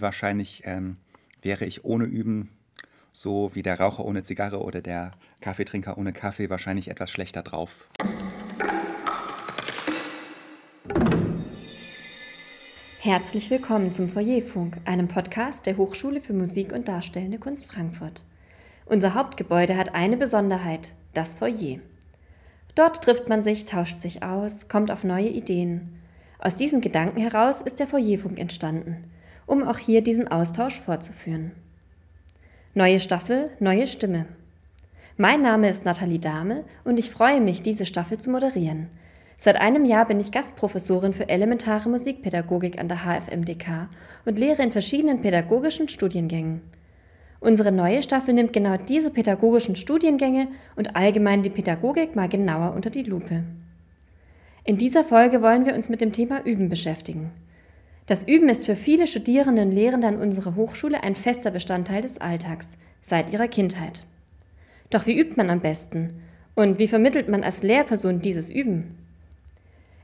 Wahrscheinlich ähm, wäre ich ohne Üben so wie der Raucher ohne Zigarre oder der Kaffeetrinker ohne Kaffee wahrscheinlich etwas schlechter drauf. Herzlich willkommen zum Foyerfunk, einem Podcast der Hochschule für Musik und Darstellende Kunst Frankfurt. Unser Hauptgebäude hat eine Besonderheit, das Foyer. Dort trifft man sich, tauscht sich aus, kommt auf neue Ideen. Aus diesem Gedanken heraus ist der Foyerfunk entstanden – um auch hier diesen Austausch fortzuführen. Neue Staffel, neue Stimme. Mein Name ist Nathalie Dahme und ich freue mich, diese Staffel zu moderieren. Seit einem Jahr bin ich Gastprofessorin für elementare Musikpädagogik an der HFMDK und lehre in verschiedenen pädagogischen Studiengängen. Unsere neue Staffel nimmt genau diese pädagogischen Studiengänge und allgemein die Pädagogik mal genauer unter die Lupe. In dieser Folge wollen wir uns mit dem Thema Üben beschäftigen. Das Üben ist für viele Studierende und Lehrende an unserer Hochschule ein fester Bestandteil des Alltags, seit ihrer Kindheit. Doch wie übt man am besten? Und wie vermittelt man als Lehrperson dieses Üben?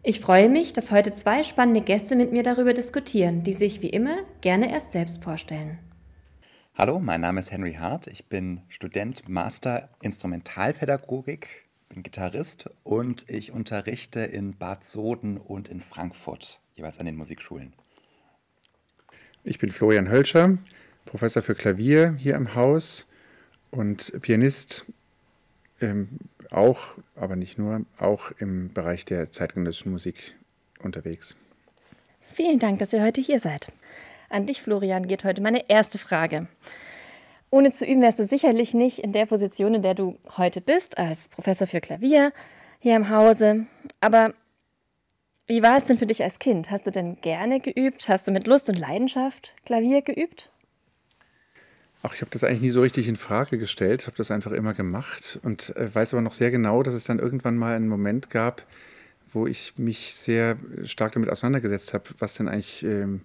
Ich freue mich, dass heute zwei spannende Gäste mit mir darüber diskutieren, die sich wie immer gerne erst selbst vorstellen. Hallo, mein Name ist Henry Hart. Ich bin Student Master Instrumentalpädagogik, bin Gitarrist und ich unterrichte in Bad Soden und in Frankfurt, jeweils an den Musikschulen. Ich bin Florian Hölscher, Professor für Klavier hier im Haus und Pianist ähm, auch, aber nicht nur, auch im Bereich der zeitgenössischen Musik unterwegs. Vielen Dank, dass ihr heute hier seid. An dich, Florian, geht heute meine erste Frage. Ohne zu üben wärst du sicherlich nicht in der Position, in der du heute bist, als Professor für Klavier hier im Hause. Aber wie war es denn für dich als Kind? Hast du denn gerne geübt? Hast du mit Lust und Leidenschaft Klavier geübt? Ach, ich habe das eigentlich nie so richtig in Frage gestellt, habe das einfach immer gemacht und äh, weiß aber noch sehr genau, dass es dann irgendwann mal einen Moment gab, wo ich mich sehr stark damit auseinandergesetzt habe, was denn eigentlich ähm,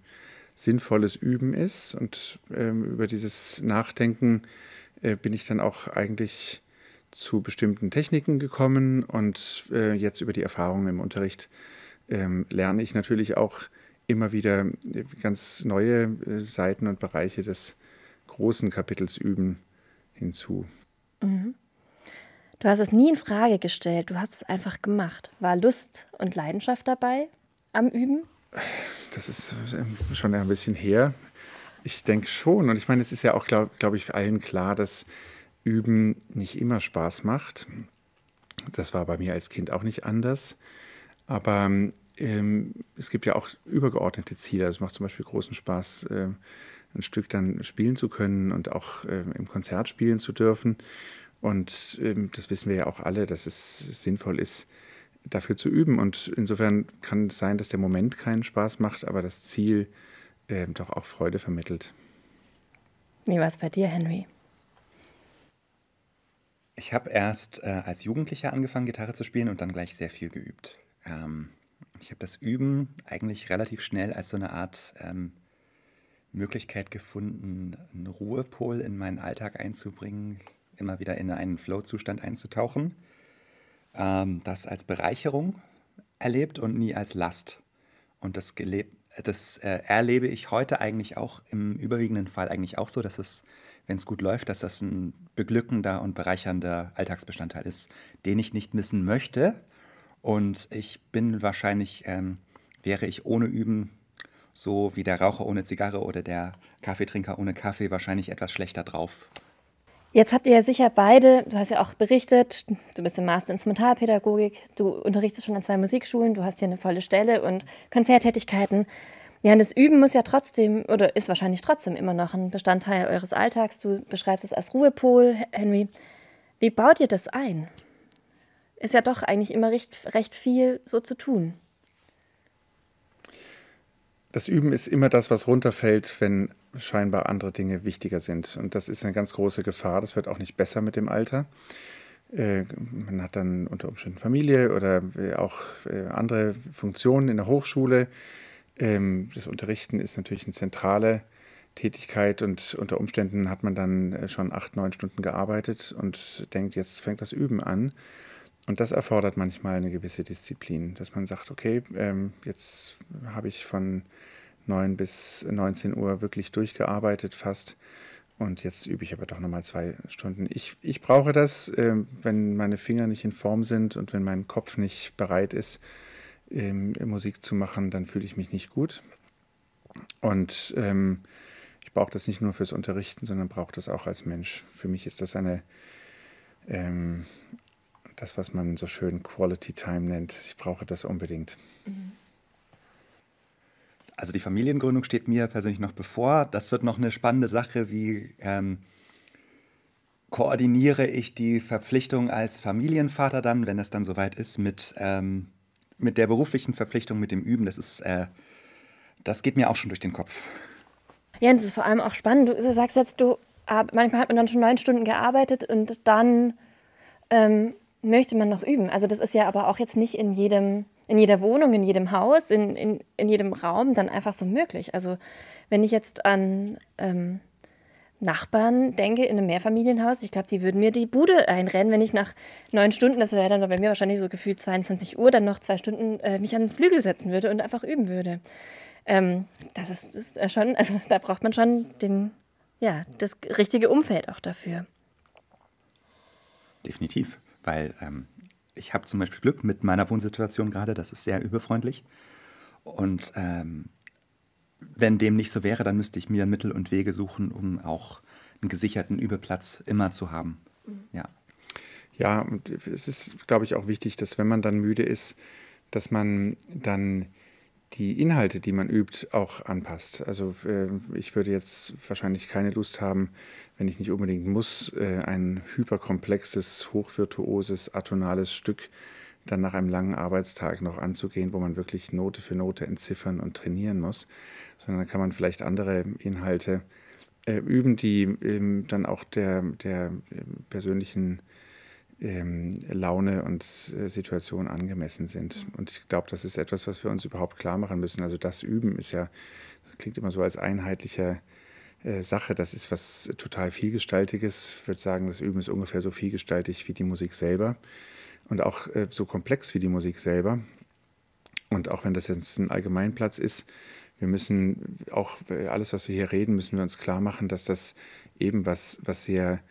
sinnvolles Üben ist. Und ähm, über dieses Nachdenken äh, bin ich dann auch eigentlich zu bestimmten Techniken gekommen und äh, jetzt über die Erfahrungen im Unterricht ähm, lerne ich natürlich auch immer wieder äh, ganz neue äh, Seiten und Bereiche des großen Kapitels Üben hinzu. Mhm. Du hast es nie in Frage gestellt, du hast es einfach gemacht. War Lust und Leidenschaft dabei am Üben? Das ist ähm, schon ein bisschen her. Ich denke schon. Und ich meine, es ist ja auch, glaube glaub ich, allen klar, dass Üben nicht immer Spaß macht. Das war bei mir als Kind auch nicht anders. Aber ähm, es gibt ja auch übergeordnete Ziele. Also es macht zum Beispiel großen Spaß, äh, ein Stück dann spielen zu können und auch äh, im Konzert spielen zu dürfen. Und ähm, das wissen wir ja auch alle, dass es sinnvoll ist, dafür zu üben. Und insofern kann es sein, dass der Moment keinen Spaß macht, aber das Ziel äh, doch auch Freude vermittelt. Wie war es bei dir, Henry? Ich habe erst äh, als Jugendlicher angefangen, Gitarre zu spielen und dann gleich sehr viel geübt. Ähm, ich habe das Üben eigentlich relativ schnell als so eine Art ähm, Möglichkeit gefunden, einen Ruhepol in meinen Alltag einzubringen, immer wieder in einen Flow-Zustand einzutauchen. Ähm, das als Bereicherung erlebt und nie als Last. Und das, das äh, erlebe ich heute eigentlich auch im überwiegenden Fall eigentlich auch so, dass es, wenn es gut läuft, dass das ein beglückender und bereichernder Alltagsbestandteil ist, den ich nicht missen möchte, und ich bin wahrscheinlich, ähm, wäre ich ohne Üben so wie der Raucher ohne Zigarre oder der Kaffeetrinker ohne Kaffee wahrscheinlich etwas schlechter drauf. Jetzt habt ihr ja sicher beide, du hast ja auch berichtet, du bist im Master Instrumentalpädagogik, du unterrichtest schon an zwei Musikschulen, du hast hier eine volle Stelle und Konzerttätigkeiten. Ja, und das Üben muss ja trotzdem oder ist wahrscheinlich trotzdem immer noch ein Bestandteil eures Alltags. Du beschreibst es als Ruhepol, Henry. Wie baut ihr das ein? Ist ja doch eigentlich immer recht, recht viel so zu tun. Das Üben ist immer das, was runterfällt, wenn scheinbar andere Dinge wichtiger sind. Und das ist eine ganz große Gefahr. Das wird auch nicht besser mit dem Alter. Äh, man hat dann unter Umständen Familie oder äh, auch äh, andere Funktionen in der Hochschule. Ähm, das Unterrichten ist natürlich eine zentrale Tätigkeit und unter Umständen hat man dann schon acht, neun Stunden gearbeitet und denkt, jetzt fängt das Üben an. Und das erfordert manchmal eine gewisse Disziplin, dass man sagt, okay, ähm, jetzt habe ich von 9 bis 19 Uhr wirklich durchgearbeitet fast. Und jetzt übe ich aber doch nochmal zwei Stunden. Ich, ich brauche das, äh, wenn meine Finger nicht in Form sind und wenn mein Kopf nicht bereit ist, ähm, Musik zu machen, dann fühle ich mich nicht gut. Und ähm, ich brauche das nicht nur fürs Unterrichten, sondern brauche das auch als Mensch. Für mich ist das eine, ähm, das, was man so schön Quality Time nennt. Ich brauche das unbedingt. Mhm. Also die Familiengründung steht mir persönlich noch bevor. Das wird noch eine spannende Sache, wie ähm, koordiniere ich die Verpflichtung als Familienvater dann, wenn es dann soweit ist, mit, ähm, mit der beruflichen Verpflichtung, mit dem Üben. Das ist, äh, das geht mir auch schon durch den Kopf. Ja, und es ist vor allem auch spannend. Du, du sagst jetzt, du manchmal hat man dann schon neun Stunden gearbeitet und dann ähm, möchte man noch üben. Also das ist ja aber auch jetzt nicht in jedem in jeder Wohnung, in jedem Haus, in, in, in jedem Raum dann einfach so möglich. Also wenn ich jetzt an ähm, Nachbarn denke in einem Mehrfamilienhaus, ich glaube, die würden mir die Bude einrennen, wenn ich nach neun Stunden, das wäre dann bei mir wahrscheinlich so gefühlt 22 Uhr, dann noch zwei Stunden äh, mich an den Flügel setzen würde und einfach üben würde. Ähm, das ist, ist schon, also da braucht man schon den, ja, das richtige Umfeld auch dafür. Definitiv, weil ähm, ich habe zum Beispiel Glück mit meiner Wohnsituation gerade, das ist sehr überfreundlich. Und ähm, wenn dem nicht so wäre, dann müsste ich mir Mittel und Wege suchen, um auch einen gesicherten Übeplatz immer zu haben. Mhm. Ja. Ja, und es ist, glaube ich, auch wichtig, dass wenn man dann müde ist, dass man dann die Inhalte, die man übt, auch anpasst. Also äh, ich würde jetzt wahrscheinlich keine Lust haben, wenn ich nicht unbedingt muss, äh, ein hyperkomplexes, hochvirtuoses, atonales Stück dann nach einem langen Arbeitstag noch anzugehen, wo man wirklich Note für Note entziffern und trainieren muss, sondern dann kann man vielleicht andere Inhalte äh, üben, die ähm, dann auch der, der persönlichen ähm, Laune und äh, Situation angemessen sind. Und ich glaube, das ist etwas, was wir uns überhaupt klar machen müssen. Also das Üben ist ja, klingt immer so als einheitlicher Sache. Das ist was total vielgestaltiges. Ich würde sagen, das Üben ist ungefähr so vielgestaltig wie die Musik selber und auch äh, so komplex wie die Musik selber. Und auch wenn das jetzt ein Allgemeinplatz ist, wir müssen auch äh, alles, was wir hier reden, müssen wir uns klar machen, dass das eben was, was sehr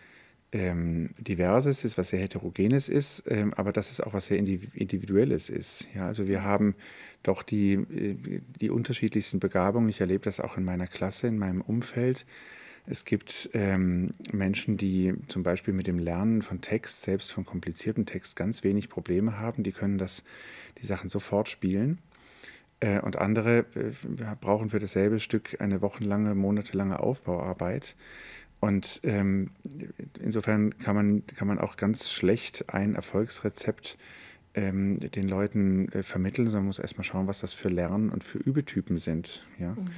ähm, Diverses ist, was sehr Heterogenes ist, ähm, aber dass es auch was sehr Individuelles ist. Ja, also wir haben doch die, äh, die unterschiedlichsten Begabungen. Ich erlebe das auch in meiner Klasse, in meinem Umfeld. Es gibt ähm, Menschen, die zum Beispiel mit dem Lernen von Text, selbst von kompliziertem Text, ganz wenig Probleme haben. Die können das, die Sachen sofort spielen. Äh, und andere äh, brauchen für dasselbe Stück eine wochenlange, monatelange Aufbauarbeit. Und ähm, insofern kann man, kann man auch ganz schlecht ein Erfolgsrezept ähm, den Leuten äh, vermitteln, sondern man muss erstmal schauen, was das für Lern- und für Übetypen sind. Ja? Mhm.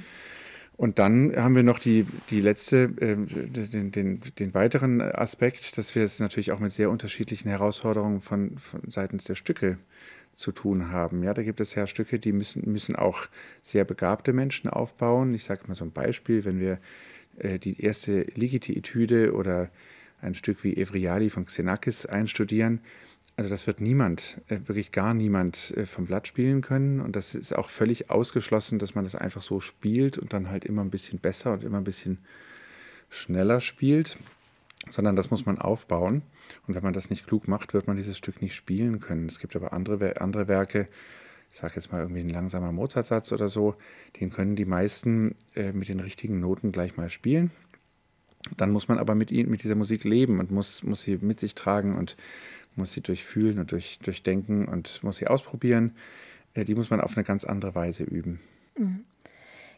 Und dann haben wir noch die, die letzte, äh, den, den, den weiteren Aspekt, dass wir es natürlich auch mit sehr unterschiedlichen Herausforderungen von, von seitens der Stücke zu tun haben. Ja, da gibt es ja Stücke, die müssen, müssen auch sehr begabte Menschen aufbauen. Ich sage mal so ein Beispiel, wenn wir äh, die erste Ligeti-Etüde oder ein Stück wie Evriali von Xenakis einstudieren. Also das wird niemand, äh, wirklich gar niemand äh, vom Blatt spielen können. Und das ist auch völlig ausgeschlossen, dass man das einfach so spielt und dann halt immer ein bisschen besser und immer ein bisschen schneller spielt, sondern das muss man aufbauen. Und wenn man das nicht klug macht, wird man dieses Stück nicht spielen können. Es gibt aber andere, andere Werke, ich sage jetzt mal irgendwie ein langsamer Mozartsatz oder so, den können die meisten äh, mit den richtigen Noten gleich mal spielen. Dann muss man aber mit, ihnen, mit dieser Musik leben und muss, muss sie mit sich tragen und muss sie durchfühlen und durch, durchdenken und muss sie ausprobieren. Äh, die muss man auf eine ganz andere Weise üben. Mhm.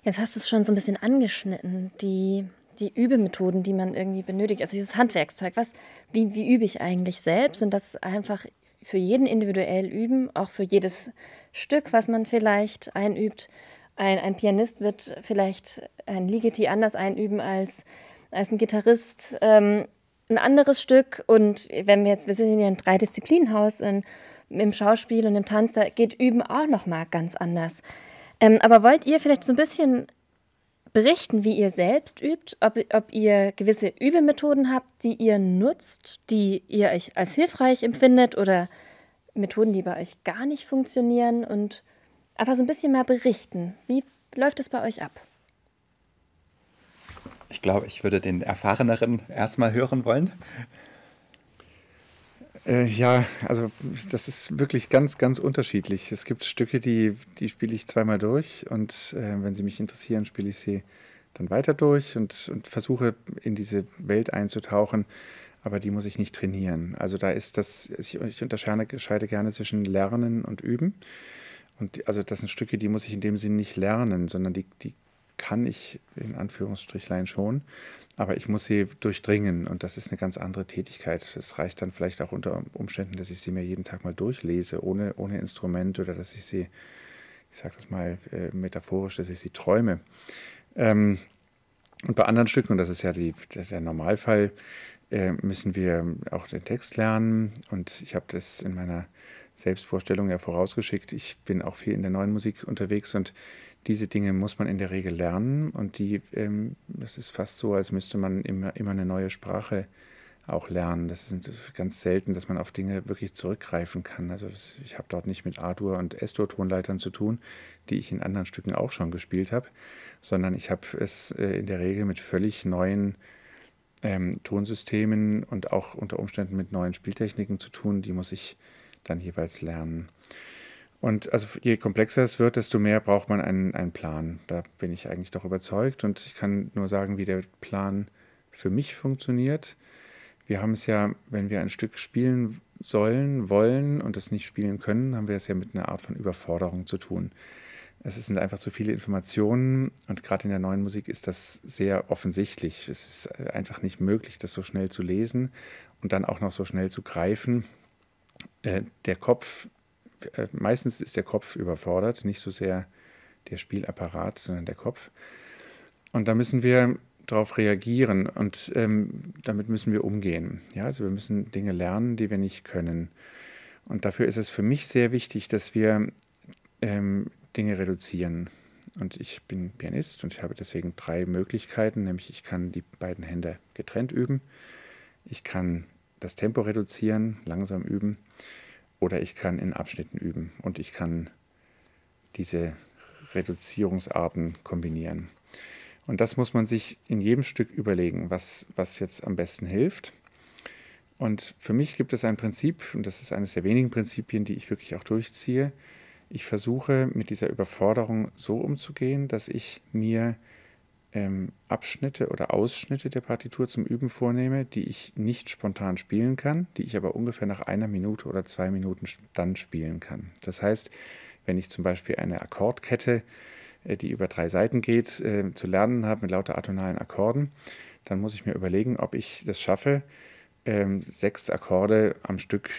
Jetzt hast du es schon so ein bisschen angeschnitten, die, die Übemethoden, die man irgendwie benötigt, also dieses Handwerkszeug. Was, wie, wie übe ich eigentlich selbst? Und das einfach für jeden individuell üben, auch für jedes Stück, was man vielleicht einübt. Ein, ein Pianist wird vielleicht ein Ligeti anders einüben als, als ein Gitarrist ähm, ein anderes Stück. Und wenn wir jetzt, wir sind ja ein Dreidisziplinenhaus in, im Schauspiel und im Tanz, da geht Üben auch nochmal ganz anders. Ähm, aber wollt ihr vielleicht so ein bisschen berichten, wie ihr selbst übt, ob, ob ihr gewisse Übemethoden habt, die ihr nutzt, die ihr euch als hilfreich empfindet oder Methoden, die bei euch gar nicht funktionieren und einfach so ein bisschen mal berichten. Wie, läuft es bei euch ab? Ich glaube, ich würde den Erfahreneren erstmal hören wollen. Äh, ja, also das ist wirklich ganz, ganz unterschiedlich. Es gibt Stücke, die, die spiele ich zweimal durch und äh, wenn sie mich interessieren, spiele ich sie dann weiter durch und, und versuche in diese Welt einzutauchen, aber die muss ich nicht trainieren. Also da ist das, ich, ich unterscheide gerne zwischen Lernen und Üben. Und die, also das sind Stücke, die muss ich in dem Sinne nicht lernen, sondern die, die kann ich in Anführungsstrichlein schon aber ich muss sie durchdringen und das ist eine ganz andere Tätigkeit. Es reicht dann vielleicht auch unter Umständen, dass ich sie mir jeden Tag mal durchlese, ohne, ohne Instrument oder dass ich sie, ich sage das mal äh, metaphorisch, dass ich sie träume. Ähm, und bei anderen Stücken, und das ist ja die, der, Normalfall, äh, müssen wir auch den Text lernen und ich habe das in meiner Selbstvorstellung ja vorausgeschickt. Ich bin auch viel in der neuen Musik unterwegs und diese Dinge muss man in der Regel lernen und die, ähm, das ist fast so, als müsste man immer, immer eine neue Sprache auch lernen. Das ist ganz selten, dass man auf Dinge wirklich zurückgreifen kann. Also ich habe dort nicht mit A-Dur und S-Dur-Tonleitern zu tun, die ich in anderen Stücken auch schon gespielt habe, sondern ich habe es äh, in der Regel mit völlig neuen ähm, Tonsystemen und auch unter Umständen mit neuen Spieltechniken zu tun. Die muss ich dann jeweils lernen. Und also je komplexer es wird, desto mehr braucht man einen, einen Plan. Da bin ich eigentlich doch überzeugt und ich kann nur sagen, wie der Plan für mich funktioniert. Wir haben es ja, wenn wir ein Stück spielen sollen, wollen und es nicht spielen können, haben wir es ja mit einer Art von Überforderung zu tun. Es sind einfach zu viele Informationen und gerade in der neuen Musik ist das sehr offensichtlich. Es ist einfach nicht möglich, das so schnell zu lesen und dann auch noch so schnell zu greifen. Äh, der Kopf meistens ist der Kopf überfordert, nicht so sehr der Spielapparat, sondern der Kopf. Und da müssen wir darauf reagieren und ähm, damit müssen wir umgehen. Ja, also wir müssen Dinge lernen, die wir nicht können. Und dafür ist es für mich sehr wichtig, dass wir ähm, Dinge reduzieren. Und ich bin Pianist und ich habe deswegen drei Möglichkeiten, nämlich ich kann die beiden Hände getrennt üben, ich kann das Tempo reduzieren, langsam üben oder ich kann in Abschnitten üben und ich kann diese Reduzierungsarten kombinieren. Und das muss man sich in jedem Stück überlegen, was, was jetzt am besten hilft. Und für mich gibt es ein Prinzip, und das ist eines der wenigen Prinzipien, die ich wirklich auch durchziehe. Ich versuche mit dieser Überforderung so umzugehen, dass ich mir ähm, Abschnitte oder Ausschnitte der Partitur zum Üben vornehme, die ich nicht spontan spielen kann, die ich aber ungefähr nach einer Minute oder zwei Minuten dann spielen kann. Das heißt, wenn ich zum Beispiel eine Akkordkette, äh, die über drei Seiten geht, äh, zu lernen habe mit lauter atonalen Akkorden, dann muss ich mir überlegen, ob ich das schaffe, ähm, sechs Akkorde am Stück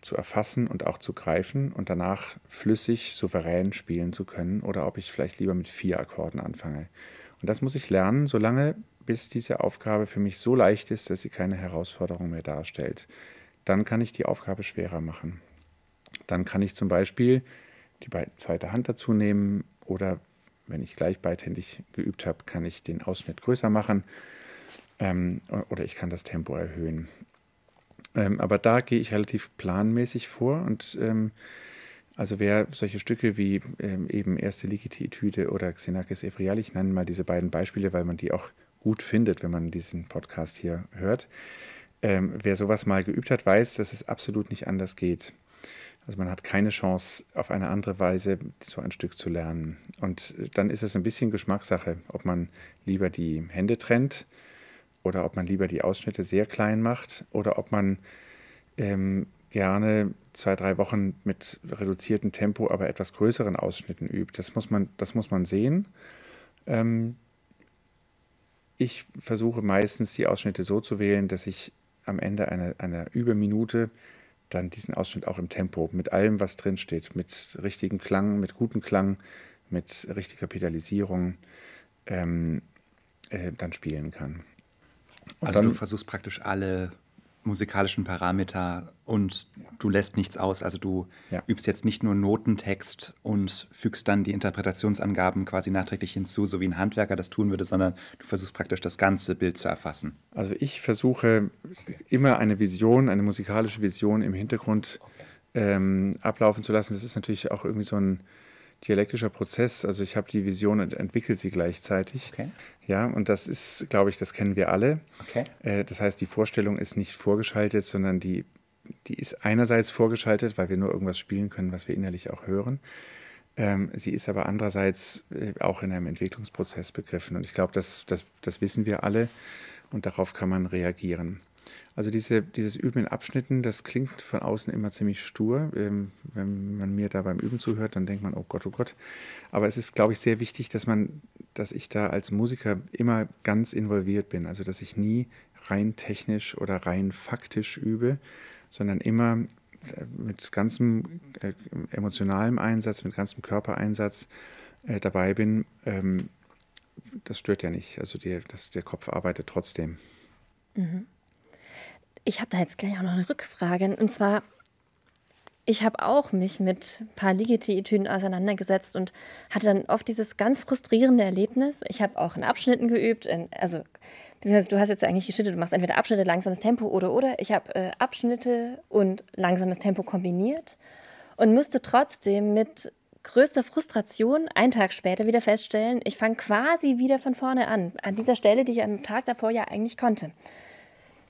zu erfassen und auch zu greifen und danach flüssig, souverän spielen zu können oder ob ich vielleicht lieber mit vier Akkorden anfange. Und das muss ich lernen, solange bis diese Aufgabe für mich so leicht ist, dass sie keine Herausforderung mehr darstellt. Dann kann ich die Aufgabe schwerer machen. Dann kann ich zum Beispiel die zweite Hand dazu nehmen oder wenn ich gleich beidhändig geübt habe, kann ich den Ausschnitt größer machen ähm, oder ich kann das Tempo erhöhen. Ähm, aber da gehe ich relativ planmäßig vor und ähm, also wer solche Stücke wie ähm, eben Erste Ligeti-Etüde oder Xenakis Ephrial, ich nenne mal diese beiden Beispiele, weil man die auch gut findet, wenn man diesen Podcast hier hört. Ähm, wer sowas mal geübt hat, weiß, dass es absolut nicht anders geht. Also man hat keine Chance, auf eine andere Weise so ein Stück zu lernen. Und dann ist es ein bisschen Geschmackssache, ob man lieber die Hände trennt oder ob man lieber die Ausschnitte sehr klein macht oder ob man ähm, gerne zwei, drei Wochen mit reduziertem Tempo, aber etwas größeren Ausschnitten übt. Das muss man, das muss man sehen. Ähm, ich versuche meistens die Ausschnitte so zu wählen, dass ich am Ende einer, einer Überminute dann diesen Ausschnitt auch im Tempo, mit allem, was drinsteht, mit richtigem Klang, mit gutem Klang, mit richtiger Pedalisierung, ähm, äh, dann spielen kann. Und also dann, du versuchst praktisch alle musikalischen Parameter und du lässt nichts aus. Also du ja. übst jetzt nicht nur Notentext und fügst dann die Interpretationsangaben quasi nachträglich hinzu, so wie ein Handwerker das tun würde, sondern du versuchst praktisch das ganze Bild zu erfassen. Also ich versuche immer eine Vision, eine musikalische Vision im Hintergrund okay. ähm, ablaufen zu lassen. Das ist natürlich auch irgendwie so ein dialektischer Prozess. Also ich habe die Vision und entwickle sie gleichzeitig. Okay. Ja, und das ist, glaube ich, das kennen wir alle. Okay. Äh, das heißt, die Vorstellung ist nicht vorgeschaltet, sondern die, die ist einerseits vorgeschaltet, weil wir nur irgendwas spielen können, was wir innerlich auch hören. Ähm, sie ist aber andererseits äh, auch in einem Entwicklungsprozess begriffen. Und ich glaube, das, das, das wissen wir alle und darauf kann man reagieren. Also diese, dieses Üben in Abschnitten, das klingt von außen immer ziemlich stur. Ähm, wenn man mir da beim Üben zuhört, dann denkt man, oh Gott, oh Gott. Aber es ist, glaube ich, sehr wichtig, dass man, dass ich da als Musiker immer ganz involviert bin. Also dass ich nie rein technisch oder rein faktisch übe, sondern immer äh, mit ganzem äh, emotionalem Einsatz, mit ganzem Körpereinsatz äh, dabei bin. Ähm, das stört ja nicht. Also die, das, der Kopf arbeitet trotzdem. Mhm. Ich habe da jetzt gleich auch noch eine Rückfrage. Und zwar, ich habe auch mich mit ein paar Ligeti-Etüden auseinandergesetzt und hatte dann oft dieses ganz frustrierende Erlebnis. Ich habe auch in Abschnitten geübt, in, also beziehungsweise du hast jetzt eigentlich geschnitten, du machst entweder Abschnitte, langsames Tempo oder oder. Ich habe äh, Abschnitte und langsames Tempo kombiniert und musste trotzdem mit größter Frustration einen Tag später wieder feststellen, ich fange quasi wieder von vorne an, an dieser Stelle, die ich am Tag davor ja eigentlich konnte.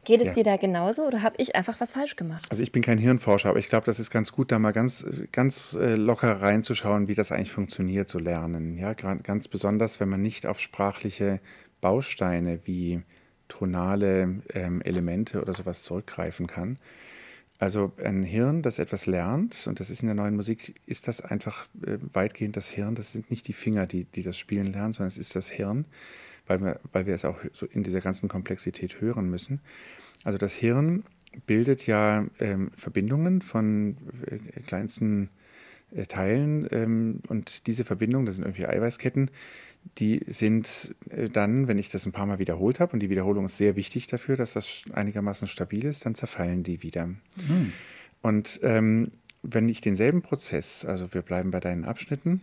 Geht es ja. dir da genauso oder habe ich einfach was falsch gemacht? Also ich bin kein Hirnforscher, aber ich glaube, das ist ganz gut, da mal ganz, ganz äh, locker reinzuschauen, wie das eigentlich funktioniert, so lernen. Ja, ganz besonders, wenn man nicht auf sprachliche Bausteine wie tonale ähm, Elemente oder sowas zurückgreifen kann. Also ein Hirn, das etwas lernt, und das ist in der neuen Musik, ist das einfach äh, weitgehend das Hirn. Das sind nicht die Finger, die, die das Spielen lernen, sondern es ist das Hirn weil wir, weil wir es auch so in dieser ganzen Komplexität hören müssen. Also das Hirn bildet ja ähm, Verbindungen von äh, kleinsten äh, Teilen ähm, und diese Verbindungen, das sind irgendwie Eiweißketten, die sind äh, dann, wenn ich das ein paar Mal wiederholt habe, und die Wiederholung ist sehr wichtig dafür, dass das einigermaßen stabil ist, dann zerfallen die wieder. Mhm. Und ähm, wenn ich denselben Prozess, also wir bleiben bei deinen Abschnitten,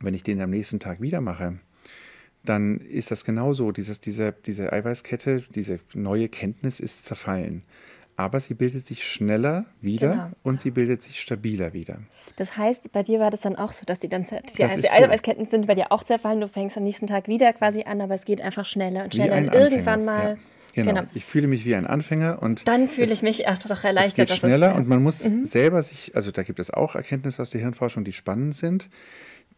wenn ich den am nächsten Tag wieder mache, dann ist das genauso. Dieses, diese, diese Eiweißkette, diese neue Kenntnis ist zerfallen. Aber sie bildet sich schneller wieder genau. und sie bildet sich stabiler wieder. Das heißt, bei dir war das dann auch so, dass die dann die, die Eiweißketten so. sind bei dir auch zerfallen. Du fängst am nächsten Tag wieder quasi an, aber es geht einfach schneller und schneller. Und irgendwann mal. Ja. Genau. genau. Ich fühle mich wie ein Anfänger und dann fühle ich mich ach, doch erleichtert. Es geht schneller ist, und man muss mhm. selber sich, also da gibt es auch Erkenntnisse aus der Hirnforschung, die spannend sind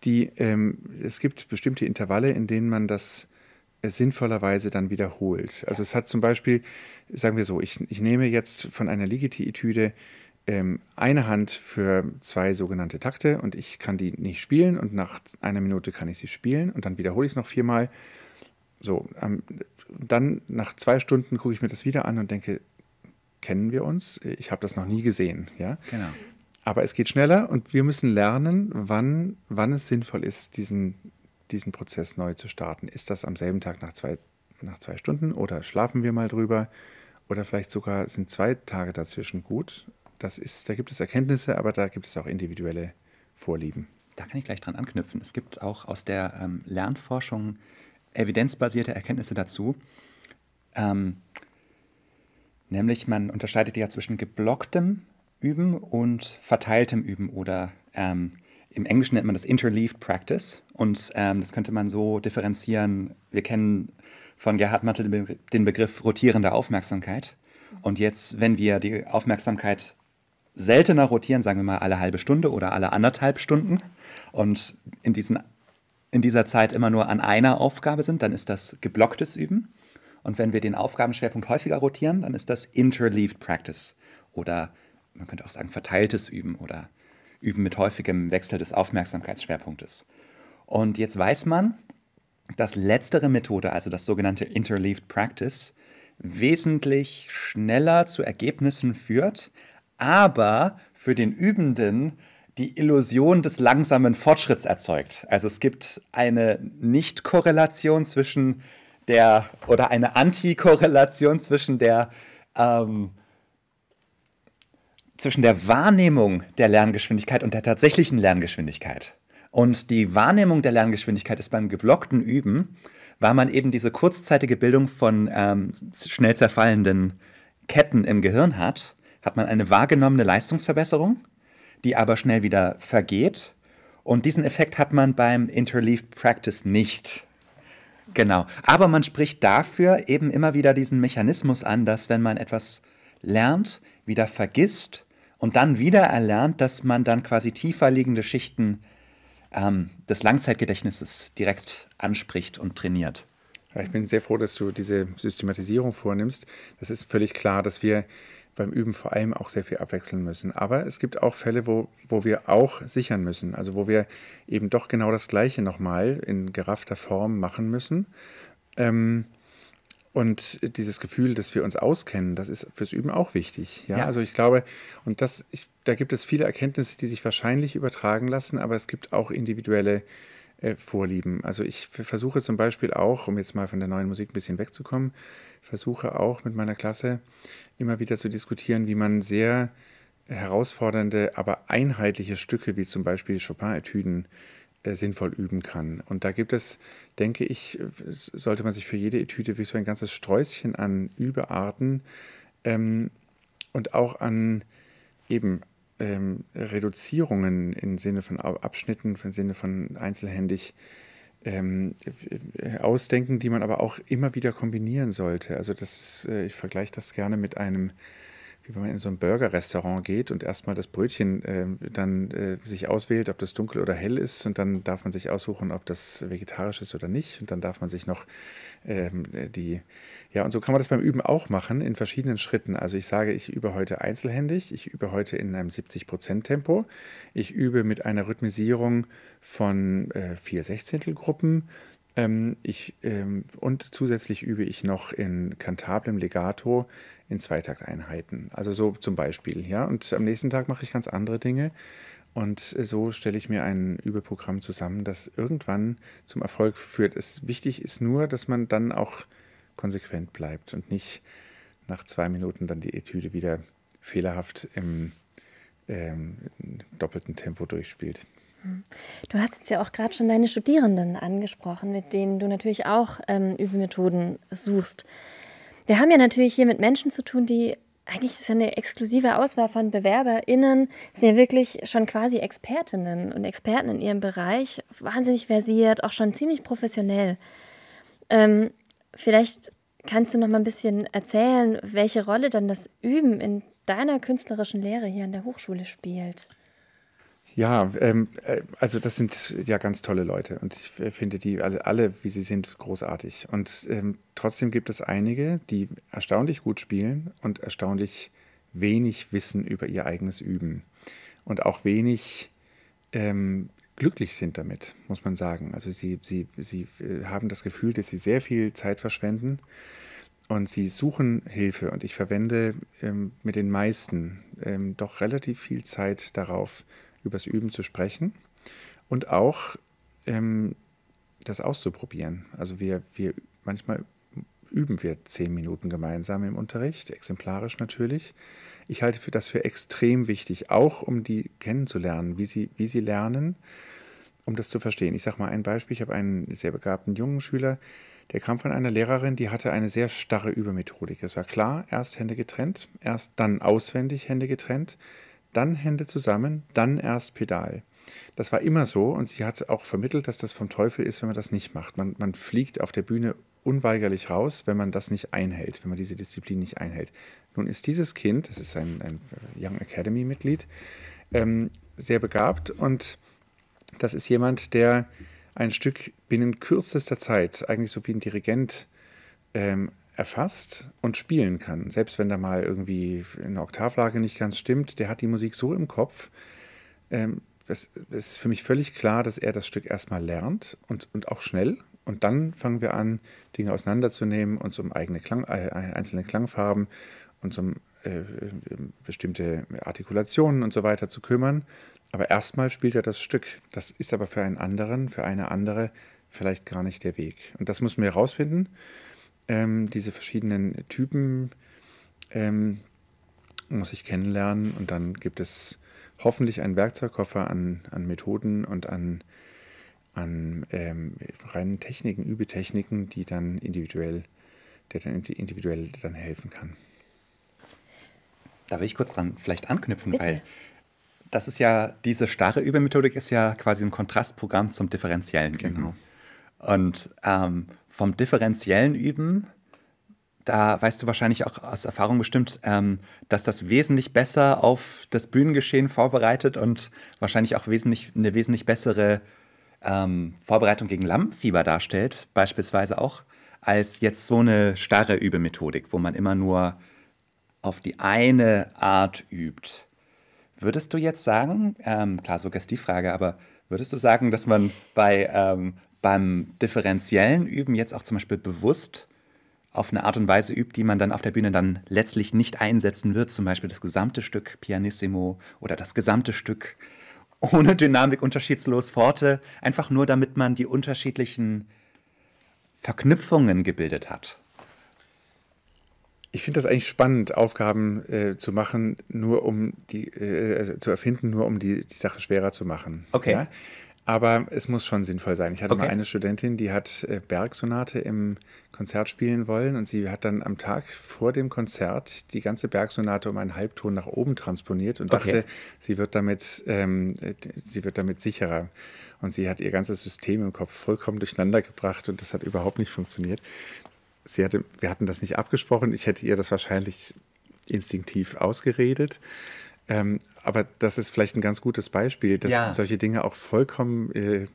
die, ähm, es gibt bestimmte Intervalle, in denen man das äh, sinnvollerweise dann wiederholt. Also es hat zum Beispiel, sagen wir so, ich, ich nehme jetzt von einer Ligeti-Etüde ähm, eine Hand für zwei sogenannte Takte und ich kann die nicht spielen und nach einer Minute kann ich sie spielen und dann wiederhole ich es noch viermal. So, ähm, dann nach zwei Stunden gucke ich mir das wieder an und denke, kennen wir uns? Ich habe das noch nie gesehen. Ja? Genau. Aber es geht schneller und wir müssen lernen, wann, wann es sinnvoll ist, diesen, diesen Prozess neu zu starten. Ist das am selben Tag nach zwei, nach zwei Stunden oder schlafen wir mal drüber? Oder vielleicht sogar sind zwei Tage dazwischen gut. Das ist, da gibt es Erkenntnisse, aber da gibt es auch individuelle Vorlieben. Da kann ich gleich dran anknüpfen. Es gibt auch aus der ähm, Lernforschung evidenzbasierte Erkenntnisse dazu. Ähm, nämlich man unterscheidet ja zwischen geblocktem Üben und verteiltem Üben oder ähm, im Englischen nennt man das Interleaved Practice und ähm, das könnte man so differenzieren. Wir kennen von Gerhard Mantel den Begriff rotierende Aufmerksamkeit. Und jetzt, wenn wir die Aufmerksamkeit seltener rotieren, sagen wir mal alle halbe Stunde oder alle anderthalb Stunden und in, diesen, in dieser Zeit immer nur an einer Aufgabe sind, dann ist das geblocktes Üben. Und wenn wir den Aufgabenschwerpunkt häufiger rotieren, dann ist das Interleaved Practice oder man könnte auch sagen, verteiltes Üben oder Üben mit häufigem Wechsel des Aufmerksamkeitsschwerpunktes. Und jetzt weiß man, dass letztere Methode, also das sogenannte Interleaved Practice, wesentlich schneller zu Ergebnissen führt, aber für den Übenden die Illusion des langsamen Fortschritts erzeugt. Also es gibt eine Nicht-Korrelation zwischen der oder eine Antikorrelation zwischen der ähm, zwischen der Wahrnehmung der Lerngeschwindigkeit und der tatsächlichen Lerngeschwindigkeit. Und die Wahrnehmung der Lerngeschwindigkeit ist beim geblockten Üben, weil man eben diese kurzzeitige Bildung von ähm, schnell zerfallenden Ketten im Gehirn hat, hat man eine wahrgenommene Leistungsverbesserung, die aber schnell wieder vergeht. Und diesen Effekt hat man beim Interleaved Practice nicht. Genau. Aber man spricht dafür eben immer wieder diesen Mechanismus an, dass wenn man etwas lernt, wieder vergisst und dann wieder erlernt, dass man dann quasi tiefer liegende Schichten ähm, des Langzeitgedächtnisses direkt anspricht und trainiert. Ich bin sehr froh, dass du diese Systematisierung vornimmst. Das ist völlig klar, dass wir beim Üben vor allem auch sehr viel abwechseln müssen. Aber es gibt auch Fälle, wo, wo wir auch sichern müssen, also wo wir eben doch genau das Gleiche nochmal in geraffter Form machen müssen. Ähm, und dieses Gefühl, dass wir uns auskennen, das ist fürs Üben auch wichtig. Ja, ja. also ich glaube, und das, ich, da gibt es viele Erkenntnisse, die sich wahrscheinlich übertragen lassen, aber es gibt auch individuelle äh, Vorlieben. Also ich versuche zum Beispiel auch, um jetzt mal von der neuen Musik ein bisschen wegzukommen, versuche auch mit meiner Klasse immer wieder zu diskutieren, wie man sehr herausfordernde, aber einheitliche Stücke wie zum Beispiel Chopin-Etüden äh, sinnvoll üben kann. Und da gibt es, denke ich, sollte man sich für jede Etüde wie so ein ganzes Sträußchen an Übearten ähm, und auch an eben ähm, Reduzierungen im Sinne von Abschnitten, im Sinne von einzelhändig ähm, ausdenken, die man aber auch immer wieder kombinieren sollte. Also das ist, äh, ich vergleiche das gerne mit einem wie wenn man in so ein Burger-Restaurant geht und erstmal das Brötchen äh, dann äh, sich auswählt, ob das dunkel oder hell ist und dann darf man sich aussuchen, ob das vegetarisch ist oder nicht. Und dann darf man sich noch ähm, die, ja und so kann man das beim Üben auch machen in verschiedenen Schritten. Also ich sage, ich übe heute einzelhändig, ich übe heute in einem 70% Tempo, ich übe mit einer Rhythmisierung von äh, vier Sechzehntelgruppen, ähm, ich, ähm, und zusätzlich übe ich noch in kantablem Legato in Zweitakteinheiten. Also so zum Beispiel, ja. Und am nächsten Tag mache ich ganz andere Dinge. Und so stelle ich mir ein Übeprogramm zusammen, das irgendwann zum Erfolg führt. Es wichtig ist nur, dass man dann auch konsequent bleibt und nicht nach zwei Minuten dann die Etüde wieder fehlerhaft im ähm, doppelten Tempo durchspielt. Du hast jetzt ja auch gerade schon deine Studierenden angesprochen, mit denen du natürlich auch ähm, Übemethoden suchst. Wir haben ja natürlich hier mit Menschen zu tun, die eigentlich ist eine exklusive Auswahl von BewerberInnen, sind ja wirklich schon quasi Expertinnen und Experten in ihrem Bereich, wahnsinnig versiert, auch schon ziemlich professionell. Ähm, vielleicht kannst du noch mal ein bisschen erzählen, welche Rolle dann das Üben in deiner künstlerischen Lehre hier an der Hochschule spielt. Ja, ähm, äh, also das sind ja ganz tolle Leute und ich finde die alle, alle wie sie sind, großartig. Und ähm, trotzdem gibt es einige, die erstaunlich gut spielen und erstaunlich wenig wissen über ihr eigenes Üben und auch wenig ähm, glücklich sind damit, muss man sagen. Also sie, sie, sie äh, haben das Gefühl, dass sie sehr viel Zeit verschwenden und sie suchen Hilfe und ich verwende ähm, mit den meisten ähm, doch relativ viel Zeit darauf, übers Üben zu sprechen und auch ähm, das auszuprobieren. Also wir, wir manchmal üben wir zehn Minuten gemeinsam im Unterricht, exemplarisch natürlich. Ich halte das für extrem wichtig, auch um die kennenzulernen, wie sie, wie sie lernen, um das zu verstehen. Ich sage mal ein Beispiel. Ich habe einen sehr begabten jungen Schüler, der kam von einer Lehrerin, die hatte eine sehr starre Übermethodik. Es war klar, erst Hände getrennt, erst dann auswendig Hände getrennt, dann Hände zusammen, dann erst Pedal. Das war immer so und sie hat auch vermittelt, dass das vom Teufel ist, wenn man das nicht macht. Man, man fliegt auf der Bühne unweigerlich raus, wenn man das nicht einhält, wenn man diese Disziplin nicht einhält. Nun ist dieses Kind, das ist ein, ein Young Academy-Mitglied, ähm, sehr begabt und das ist jemand, der ein Stück binnen kürzester Zeit, eigentlich so wie ein Dirigent, ähm, erfasst und spielen kann. Selbst wenn da mal irgendwie eine Oktavlage nicht ganz stimmt, der hat die Musik so im Kopf. Ähm, es, es ist für mich völlig klar, dass er das Stück erstmal lernt und, und auch schnell. Und dann fangen wir an, Dinge auseinanderzunehmen, uns um eigene Klang, äh, einzelne Klangfarben, und um äh, bestimmte Artikulationen und so weiter zu kümmern. Aber erstmal spielt er das Stück. Das ist aber für einen anderen, für eine andere vielleicht gar nicht der Weg. Und das müssen wir herausfinden ähm, diese verschiedenen Typen ähm, muss ich kennenlernen und dann gibt es hoffentlich einen Werkzeugkoffer an, an Methoden und an, an ähm, reinen Techniken, Übetechniken, die dann individuell, der dann individuell dann helfen kann. Da will ich kurz dran vielleicht anknüpfen, Bitte. weil das ist ja, diese starre Übemethodik ist ja quasi ein Kontrastprogramm zum differenziellen Üben. Genau. Und ähm, vom differenziellen Üben, da weißt du wahrscheinlich auch aus Erfahrung bestimmt, ähm, dass das wesentlich besser auf das Bühnengeschehen vorbereitet und wahrscheinlich auch wesentlich, eine wesentlich bessere ähm, Vorbereitung gegen Lampenfieber darstellt, beispielsweise auch, als jetzt so eine starre Übemethodik, wo man immer nur auf die eine Art übt. Würdest du jetzt sagen, ähm, klar, Suggestivfrage, aber würdest du sagen, dass man bei, ähm, beim differenziellen Üben jetzt auch zum Beispiel bewusst auf eine Art und Weise übt, die man dann auf der Bühne dann letztlich nicht einsetzen wird, zum Beispiel das gesamte Stück Pianissimo oder das gesamte Stück ohne Dynamik unterschiedslos Forte, einfach nur damit man die unterschiedlichen Verknüpfungen gebildet hat. Ich finde das eigentlich spannend, Aufgaben äh, zu machen, nur um die äh, zu erfinden, nur um die, die Sache schwerer zu machen. Okay. Ja? Aber es muss schon sinnvoll sein. Ich hatte Okay. mal eine Studentin, die hat äh, Bergsonate im Konzert spielen wollen und sie hat dann am Tag vor dem Konzert die ganze Bergsonate um einen Halbton nach oben transponiert und Okay. dachte, sie wird damit, ähm, äh, sie wird damit sicherer. Und sie hat ihr ganzes System im Kopf vollkommen durcheinander gebracht und das hat überhaupt nicht funktioniert. Sie hatte, wir hatten das nicht abgesprochen. Ich hätte ihr das wahrscheinlich instinktiv ausgeredet. Ähm, aber das ist vielleicht ein ganz gutes Beispiel, dass Ja. solche Dinge auch vollkommen äh,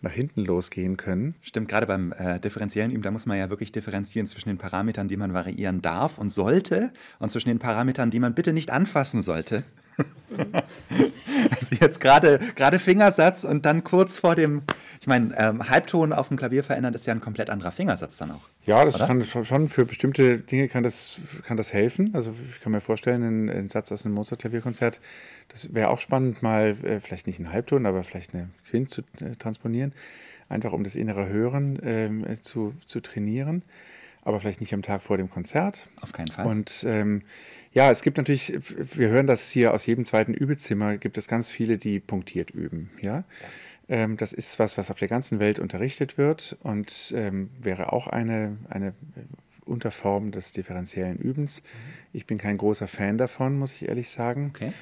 nach hinten losgehen können. Stimmt, gerade beim äh, differenziellen Üben, da muss man ja wirklich differenzieren zwischen den Parametern, die man variieren darf und sollte, und zwischen den Parametern, die man bitte nicht anfassen sollte. also jetzt gerade gerade Fingersatz und dann kurz vor dem, ich meine, ähm, Halbton auf dem Klavier verändern ist ja ein komplett anderer Fingersatz dann auch. Ja, das Oder? kann schon- für bestimmte Dinge kann das, kann das helfen. Also ich kann mir vorstellen, ein, ein Satz aus einem Mozart-Klavierkonzert, das wäre auch spannend, mal äh, vielleicht nicht einen Halbton, aber vielleicht eine Quint zu äh, transponieren, einfach um das innere Hören äh, zu, zu trainieren, aber vielleicht nicht am Tag vor dem Konzert. Auf keinen Fall. Und ähm, ja, es gibt natürlich, wir hören das hier aus jedem zweiten Übezimmer, gibt es ganz viele, die punktiert üben. Ja, Ähm, das ist was, was auf der ganzen Welt unterrichtet wird und ähm, wäre auch eine, eine Unterform des differenziellen Übens. Ich bin kein großer Fan davon, muss ich ehrlich sagen, Okay.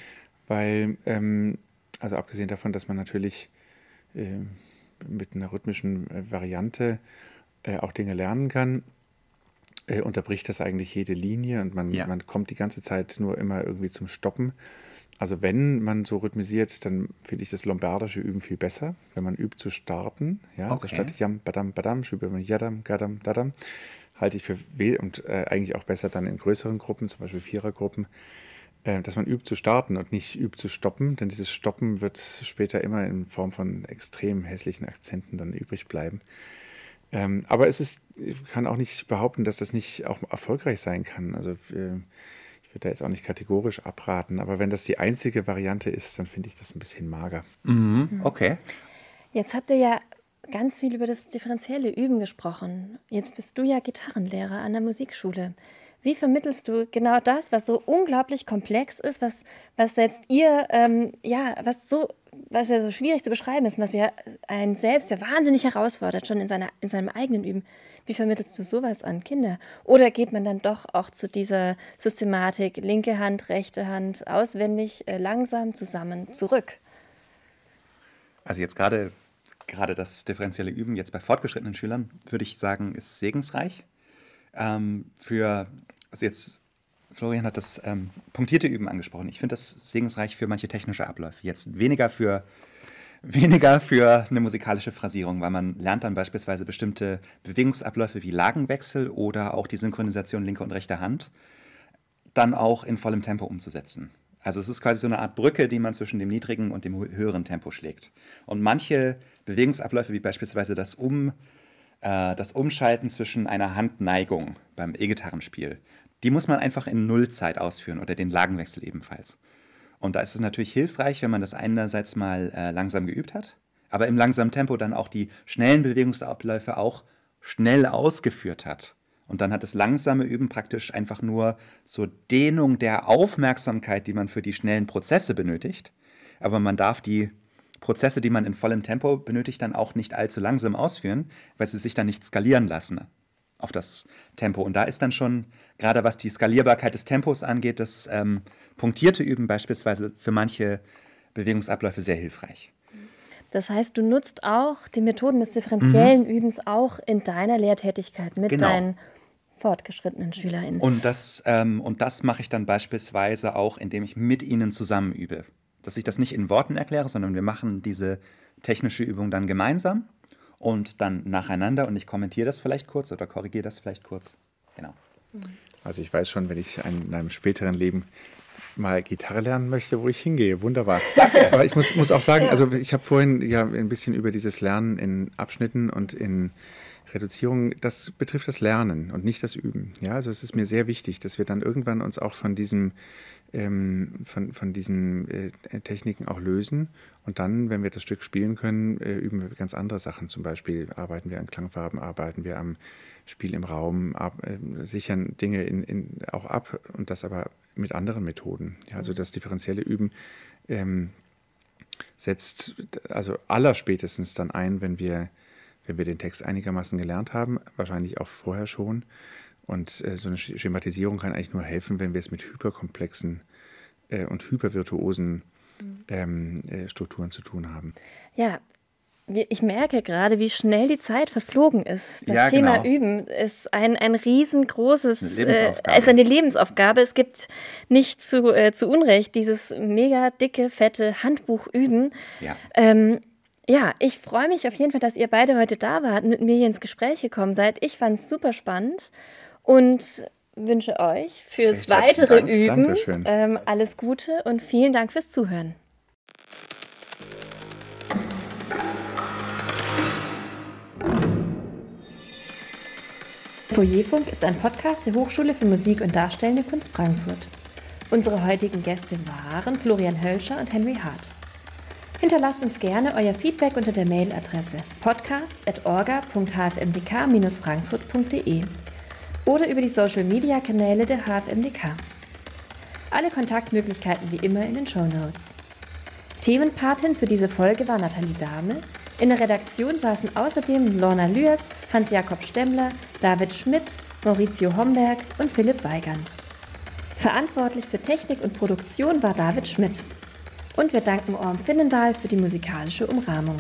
weil, ähm, also abgesehen davon, dass man natürlich ähm, mit einer rhythmischen äh, Variante äh, auch Dinge lernen kann, äh, unterbricht das eigentlich jede Linie und man, Ja. man kommt die ganze Zeit nur immer irgendwie zum Stoppen. Also wenn man so rhythmisiert, dann finde ich das lombardische Üben viel besser, wenn man übt zu starten. Ja, also Okay. statt Yam, Badam, Badam, übe man Yadam, Gadam, Dadam. Halte ich für weh und äh, eigentlich auch besser dann in größeren Gruppen, zum Beispiel Vierergruppen, äh, dass man übt zu starten und nicht übt zu stoppen, denn dieses Stoppen wird später immer in Form von extrem hässlichen Akzenten dann übrig bleiben. Ähm, aber es ist, ich kann auch nicht behaupten, dass das nicht auch erfolgreich sein kann. Also äh, ich würde da jetzt auch nicht kategorisch abraten, aber wenn das die einzige Variante ist, dann finde ich das ein bisschen mager. Mhm. Okay. Jetzt habt ihr ja ganz viel über das differenzielle Üben gesprochen. Jetzt bist du ja Gitarrenlehrer an der Musikschule. Wie vermittelst du genau das, was so unglaublich komplex ist, was, was selbst ihr, ähm, ja, was so, was ja so schwierig zu beschreiben ist, was ja einen selbst ja wahnsinnig herausfordert, schon in, seiner, in seinem eigenen Üben. Wie vermittelst du sowas an Kinder? Oder geht man dann doch auch zu dieser Systematik, linke Hand, rechte Hand, auswendig, äh, langsam zusammen zurück? Also jetzt gerade gerade das differenzielle Üben jetzt bei fortgeschrittenen Schülern würde ich sagen ist segensreich ähm, für also jetzt Florian hat das ähm, punktierte Üben angesprochen. Ich finde das segensreich für manche technische Abläufe. Jetzt weniger für weniger für eine musikalische Phrasierung, weil man lernt dann beispielsweise bestimmte Bewegungsabläufe wie Lagenwechsel oder auch die Synchronisation linker und rechter Hand dann auch in vollem Tempo umzusetzen. Also es ist quasi so eine Art Brücke, die man zwischen dem niedrigen und dem hö- höheren Tempo schlägt. Und manche Bewegungsabläufe, wie beispielsweise das, um, äh, das Umschalten zwischen einer Handneigung beim E-Gitarrenspiel, die muss man einfach in Nullzeit ausführen oder den Lagenwechsel ebenfalls. Und da ist es natürlich hilfreich, wenn man das einerseits mal äh, langsam geübt hat, aber im langsamen Tempo dann auch die schnellen Bewegungsabläufe auch schnell ausgeführt hat. Und dann hat das langsame Üben praktisch einfach nur zur Dehnung der Aufmerksamkeit, die man für die schnellen Prozesse benötigt. Aber man darf die Prozesse, die man in vollem Tempo benötigt, dann auch nicht allzu langsam ausführen, weil sie sich dann nicht skalieren lassen auf das Tempo. Und da ist dann schon, gerade was die Skalierbarkeit des Tempos angeht, das ähm, punktierte Üben beispielsweise für manche Bewegungsabläufe sehr hilfreich. Das heißt, du nutzt auch die Methoden des differenziellen mhm. Übens auch in deiner Lehrtätigkeit mit genau. deinen fortgeschrittenen SchülerInnen. Und das, ähm, und das mache ich dann beispielsweise auch, indem ich mit ihnen zusammen übe. Dass ich das nicht in Worten erkläre, sondern wir machen diese technische Übung dann gemeinsam und dann nacheinander und ich kommentiere das vielleicht kurz oder korrigiere das vielleicht kurz. Genau. Also ich weiß schon, wenn ich in einem späteren Leben mal Gitarre lernen möchte, wo ich hingehe. Wunderbar. Danke. Aber ich muss, muss auch sagen, also ich habe vorhin ja ein bisschen über dieses Lernen in Abschnitten und in Reduzierung, das betrifft das Lernen und nicht das Üben. Ja, also es ist mir sehr wichtig, dass wir dann irgendwann uns auch von diesem ähm, von, von diesen äh, Techniken auch lösen. Und dann, wenn wir das Stück spielen können, äh, üben wir ganz andere Sachen. Zum Beispiel arbeiten wir an Klangfarben, arbeiten wir am Spiel im Raum, ab, äh, sichern Dinge in, in, auch ab und das aber mit anderen Methoden. Ja, also das differenzielle Üben ähm, setzt also allerspätestens dann ein, wenn wir, wenn wir den Text einigermaßen gelernt haben, wahrscheinlich auch vorher schon. Und äh, so eine Schematisierung kann eigentlich nur helfen, wenn wir es mit hyperkomplexen äh, und hypervirtuosen mhm. ähm, äh, Strukturen zu tun haben. Ja, ich merke gerade, wie schnell die Zeit verflogen ist. Das ja, Thema genau. Üben ist ein, ein riesengroßes, äh, ist eine Lebensaufgabe. Es gibt nicht zu, äh, zu Unrecht dieses mega dicke, fette Handbuch Üben. Ja. Ähm, ja, ich freue mich auf jeden Fall, dass ihr beide heute da wart und mit mir hier ins Gespräch gekommen seid. Ich fand es super spannend und wünsche euch fürs weitere Üben ähm, alles Gute und vielen Dank fürs Zuhören. Foyerfunk ist ein Podcast der Hochschule für Musik und Darstellende Kunst Frankfurt. Unsere heutigen Gäste waren Florian Hölscher und Henry Hart. Hinterlasst uns gerne euer Feedback unter der Mailadresse podcast.orga.hfmdk-frankfurt.de oder über die Social-Media-Kanäle der HFMDK. Alle Kontaktmöglichkeiten wie immer in den Show Notes. Themenpatin für diese Folge war Nathalie Dahme, in der Redaktion saßen außerdem Lorna Lührs, Hans-Jakob Stemmler, David Schmidt, Maurizio Homberg und Philipp Weigand. Verantwortlich für Technik und Produktion war David Schmidt. Und wir danken Orm Finnendahl für die musikalische Umrahmung.